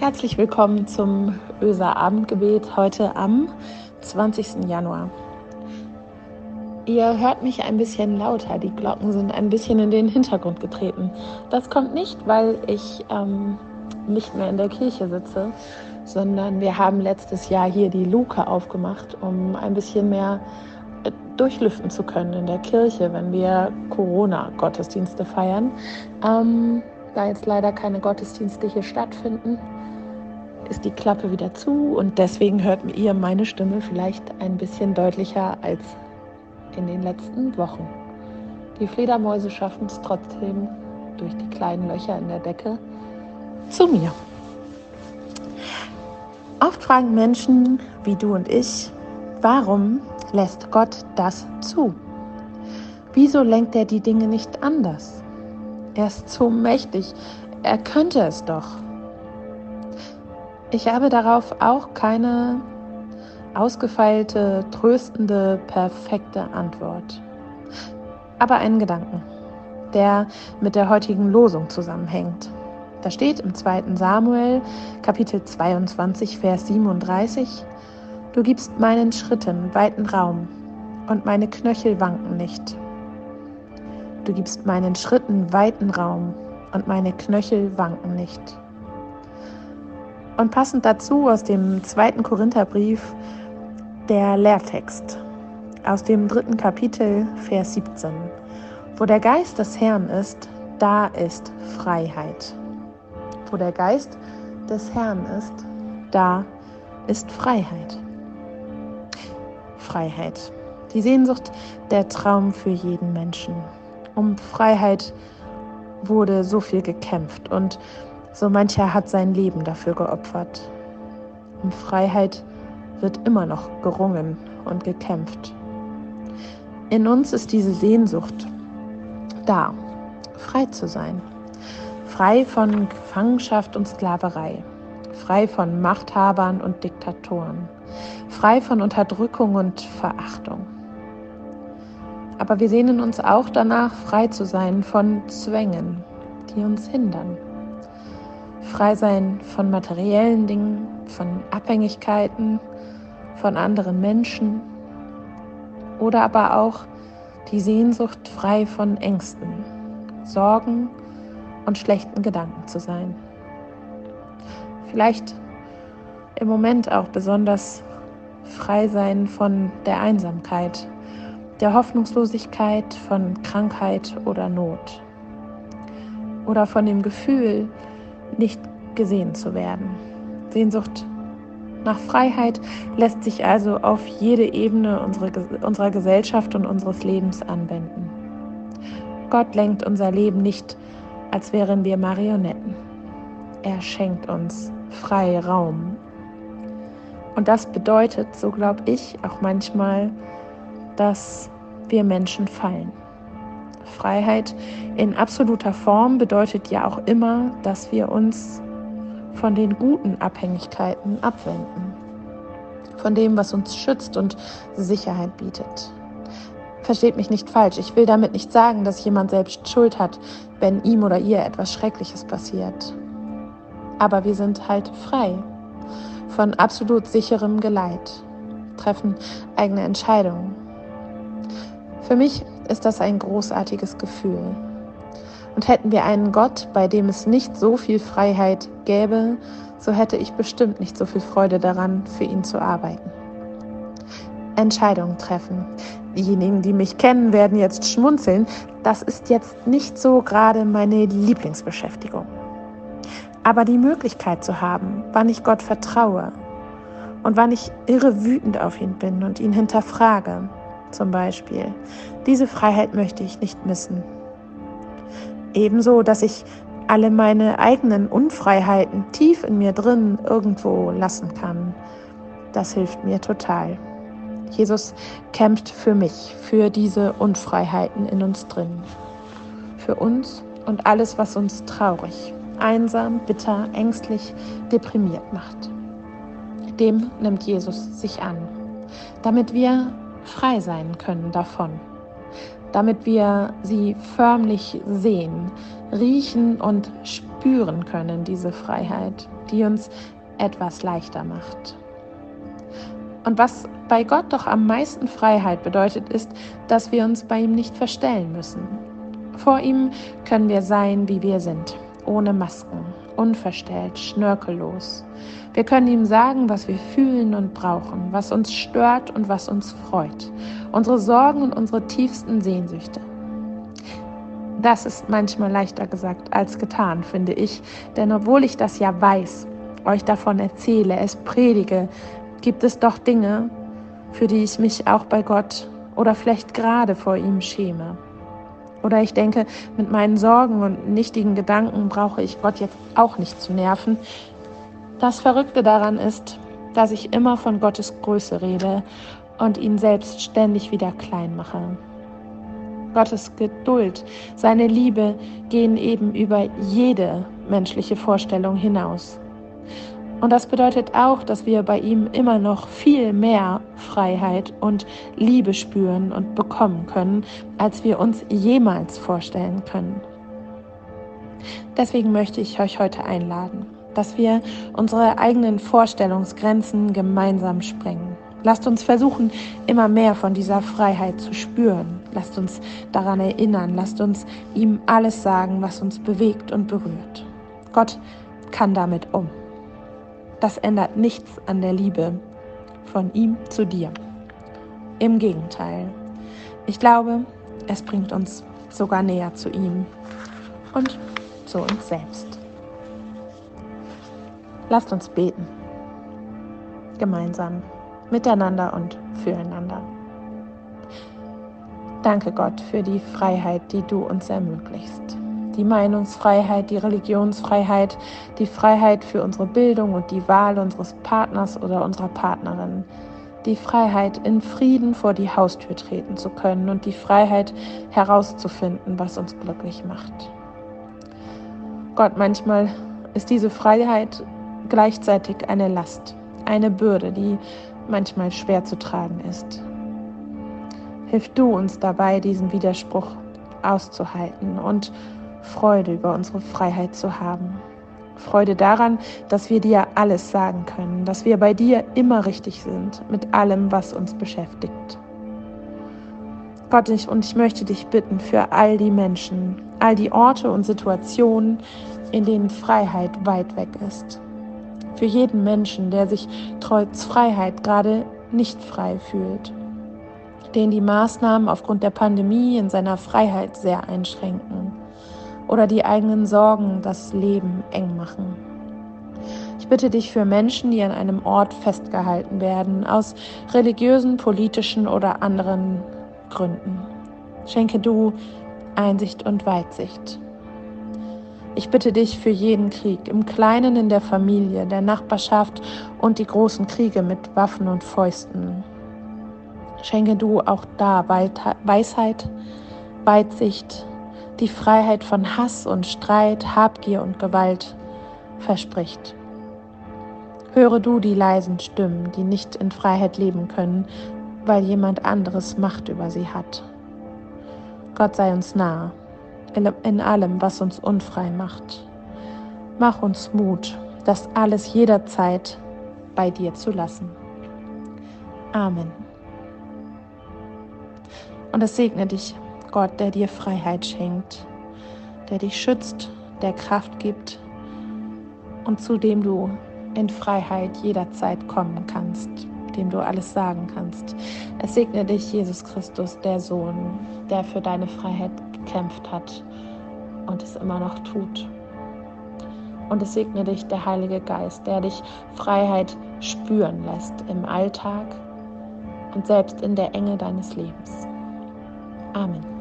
Herzlich willkommen zum Öser Abendgebet heute am 20. Januar. Ihr hört mich ein bisschen lauter, die Glocken sind ein bisschen in den Hintergrund getreten. Das kommt nicht, weil ich ähm, nicht mehr in der Kirche sitze, sondern wir haben letztes Jahr hier die Luke aufgemacht, um ein bisschen mehr äh, durchlüften zu können in der Kirche, wenn wir Corona-Gottesdienste feiern. Ähm, da jetzt leider keine Gottesdienste hier stattfinden, ist die Klappe wieder zu und deswegen hört ihr meine Stimme vielleicht ein bisschen deutlicher als in den letzten Wochen. Die Fledermäuse schaffen es trotzdem durch die kleinen Löcher in der Decke zu mir. Oft fragen Menschen wie du und ich, warum lässt Gott das zu? Wieso lenkt er die Dinge nicht anders? Er ist so mächtig, er könnte es doch. Ich habe darauf auch keine ausgefeilte, tröstende, perfekte Antwort. Aber einen Gedanken, der mit der heutigen Losung zusammenhängt. Da steht im 2. Samuel Kapitel 22, Vers 37, Du gibst meinen Schritten weiten Raum und meine Knöchel wanken nicht. Du gibst meinen Schritten weiten Raum und meine Knöchel wanken nicht. Und passend dazu aus dem zweiten Korintherbrief der Lehrtext aus dem dritten Kapitel, Vers 17. Wo der Geist des Herrn ist, da ist Freiheit. Wo der Geist des Herrn ist, da ist Freiheit. Freiheit. Die Sehnsucht, der Traum für jeden Menschen. Um Freiheit wurde so viel gekämpft und so mancher hat sein Leben dafür geopfert. Um Freiheit wird immer noch gerungen und gekämpft. In uns ist diese Sehnsucht da, frei zu sein. Frei von Gefangenschaft und Sklaverei. Frei von Machthabern und Diktatoren. Frei von Unterdrückung und Verachtung. Aber wir sehnen uns auch danach, frei zu sein von Zwängen, die uns hindern frei sein von materiellen Dingen, von Abhängigkeiten, von anderen Menschen oder aber auch die Sehnsucht frei von Ängsten, Sorgen und schlechten Gedanken zu sein. Vielleicht im Moment auch besonders frei sein von der Einsamkeit, der Hoffnungslosigkeit, von Krankheit oder Not oder von dem Gefühl, nicht gesehen zu werden. Sehnsucht nach Freiheit lässt sich also auf jede Ebene unserer, Gesellschaft und unseres Lebens anwenden. Gott lenkt unser Leben nicht, als wären wir Marionetten. Er schenkt uns freie Raum. Und das bedeutet, so glaube ich, auch manchmal, dass wir Menschen fallen. Freiheit in absoluter Form bedeutet ja auch immer, dass wir uns von den guten Abhängigkeiten abwenden, von dem, was uns schützt und Sicherheit bietet. Versteht mich nicht falsch, ich will damit nicht sagen, dass jemand selbst Schuld hat, wenn ihm oder ihr etwas Schreckliches passiert. Aber wir sind halt frei von absolut sicherem Geleit, treffen eigene Entscheidungen. Für mich ist das ein großartiges Gefühl. Und hätten wir einen Gott, bei dem es nicht so viel Freiheit gäbe, so hätte ich bestimmt nicht so viel Freude daran, für ihn zu arbeiten. Entscheidungen treffen. Diejenigen, die mich kennen, werden jetzt schmunzeln. Das ist jetzt nicht so gerade meine Lieblingsbeschäftigung. Aber die Möglichkeit zu haben, wann ich Gott vertraue und wann ich irre wütend auf ihn bin und ihn hinterfrage, zum Beispiel. Diese Freiheit möchte ich nicht missen. Ebenso, dass ich alle meine eigenen Unfreiheiten tief in mir drin irgendwo lassen kann. Das hilft mir total. Jesus kämpft für mich, für diese Unfreiheiten in uns drin. Für uns und alles, was uns traurig, einsam, bitter, ängstlich, deprimiert macht. Dem nimmt Jesus sich an, damit wir frei sein können davon, damit wir sie förmlich sehen, riechen und spüren können, diese Freiheit, die uns etwas leichter macht. Und was bei Gott doch am meisten Freiheit bedeutet, ist, dass wir uns bei ihm nicht verstellen müssen. Vor ihm können wir sein, wie wir sind, ohne Masken, unverstellt, schnörkellos. Wir können ihm sagen, was wir fühlen und brauchen, was uns stört und was uns freut, unsere Sorgen und unsere tiefsten Sehnsüchte. Das ist manchmal leichter gesagt als getan, finde ich, denn obwohl ich das ja weiß, euch davon erzähle, es predige, gibt es doch Dinge, für die ich mich auch bei Gott oder vielleicht gerade vor ihm schäme. Oder ich denke, mit meinen Sorgen und nichtigen Gedanken brauche ich Gott jetzt auch nicht zu nerven. Das Verrückte daran ist, dass ich immer von Gottes Größe rede und ihn selbst ständig wieder klein mache. Gottes Geduld, seine Liebe gehen eben über jede menschliche Vorstellung hinaus. Und das bedeutet auch, dass wir bei ihm immer noch viel mehr Freiheit und Liebe spüren und bekommen können, als wir uns jemals vorstellen können. Deswegen möchte ich euch heute einladen, dass wir unsere eigenen Vorstellungsgrenzen gemeinsam sprengen. Lasst uns versuchen, immer mehr von dieser Freiheit zu spüren. Lasst uns daran erinnern. Lasst uns ihm alles sagen, was uns bewegt und berührt. Gott kann damit um. Das ändert nichts an der Liebe von ihm zu dir. Im Gegenteil. Ich glaube, es bringt uns sogar näher zu ihm und zu uns selbst. Lasst uns beten. Gemeinsam, miteinander und füreinander. Danke Gott für die Freiheit, die du uns ermöglichst die Meinungsfreiheit, die Religionsfreiheit, die Freiheit für unsere Bildung und die Wahl unseres Partners oder unserer Partnerin, die Freiheit, in Frieden vor die Haustür treten zu können und die Freiheit herauszufinden, was uns glücklich macht. Gott, manchmal ist diese Freiheit gleichzeitig eine Last, eine Bürde, die manchmal schwer zu tragen ist. Hilf du uns dabei, diesen Widerspruch auszuhalten und Freude über unsere Freiheit zu haben. Freude daran, dass wir dir alles sagen können, dass wir bei dir immer richtig sind mit allem, was uns beschäftigt. Gott, ich, und ich möchte dich bitten für all die Menschen, all die Orte und Situationen, in denen Freiheit weit weg ist. Für jeden Menschen, der sich trotz Freiheit gerade nicht frei fühlt, den die Maßnahmen aufgrund der Pandemie in seiner Freiheit sehr einschränken oder die eigenen Sorgen das Leben eng machen. Ich bitte dich für Menschen, die an einem Ort festgehalten werden, aus religiösen, politischen oder anderen Gründen. Schenke du Einsicht und Weitsicht. Ich bitte dich für jeden Krieg, im Kleinen in der Familie, der Nachbarschaft und die großen Kriege mit Waffen und Fäusten. Schenke du auch da Weisheit, Weitsicht, die Freiheit von Hass und Streit, Habgier und Gewalt verspricht. Höre du die leisen Stimmen, die nicht in Freiheit leben können, weil jemand anderes Macht über sie hat. Gott sei uns nahe, in allem, was uns unfrei macht. Mach uns Mut, das alles jederzeit bei dir zu lassen. Amen. Und es segne dich Gott, der dir Freiheit schenkt, der dich schützt, der Kraft gibt und zu dem du in Freiheit jederzeit kommen kannst, dem du alles sagen kannst. Es segne dich, Jesus Christus, der Sohn, der für deine Freiheit gekämpft hat und es immer noch tut. Und es segne dich, der Heilige Geist, der dich Freiheit spüren lässt im Alltag und selbst in der Enge deines Lebens. Amen.